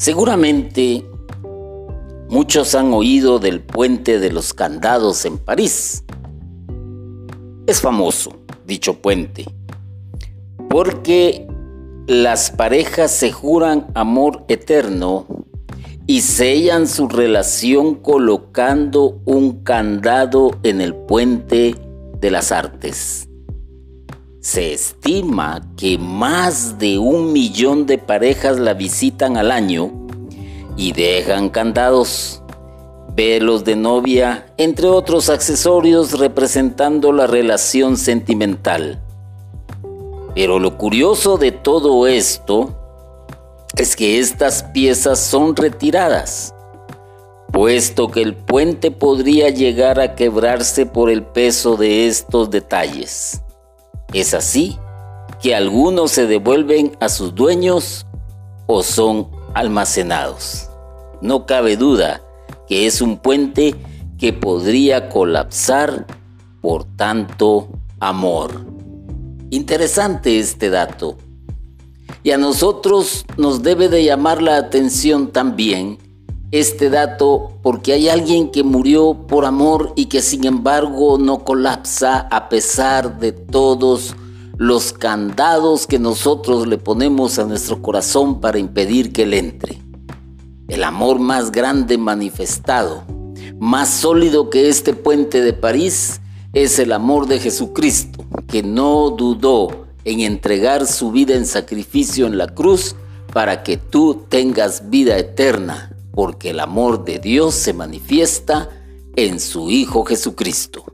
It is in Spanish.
Seguramente muchos han oído del puente de los candados en París. Es famoso dicho puente porque las parejas se juran amor eterno y sellan su relación colocando un candado en el puente de las artes. Se estima que más de un millón de parejas la visitan al año y dejan candados, velos de novia, entre otros accesorios representando la relación sentimental. Pero lo curioso de todo esto es que estas piezas son retiradas, puesto que el puente podría llegar a quebrarse por el peso de estos detalles. Es así que algunos se devuelven a sus dueños o son almacenados. No cabe duda que es un puente que podría colapsar por tanto amor. Interesante este dato. Y a nosotros nos debe de llamar la atención también este dato porque hay alguien que murió por amor y que sin embargo no colapsa a pesar de todos los candados que nosotros le ponemos a nuestro corazón para impedir que él entre. El amor más grande manifestado, más sólido que este puente de París, es el amor de Jesucristo, que no dudó en entregar su vida en sacrificio en la cruz para que tú tengas vida eterna porque el amor de Dios se manifiesta en su Hijo Jesucristo.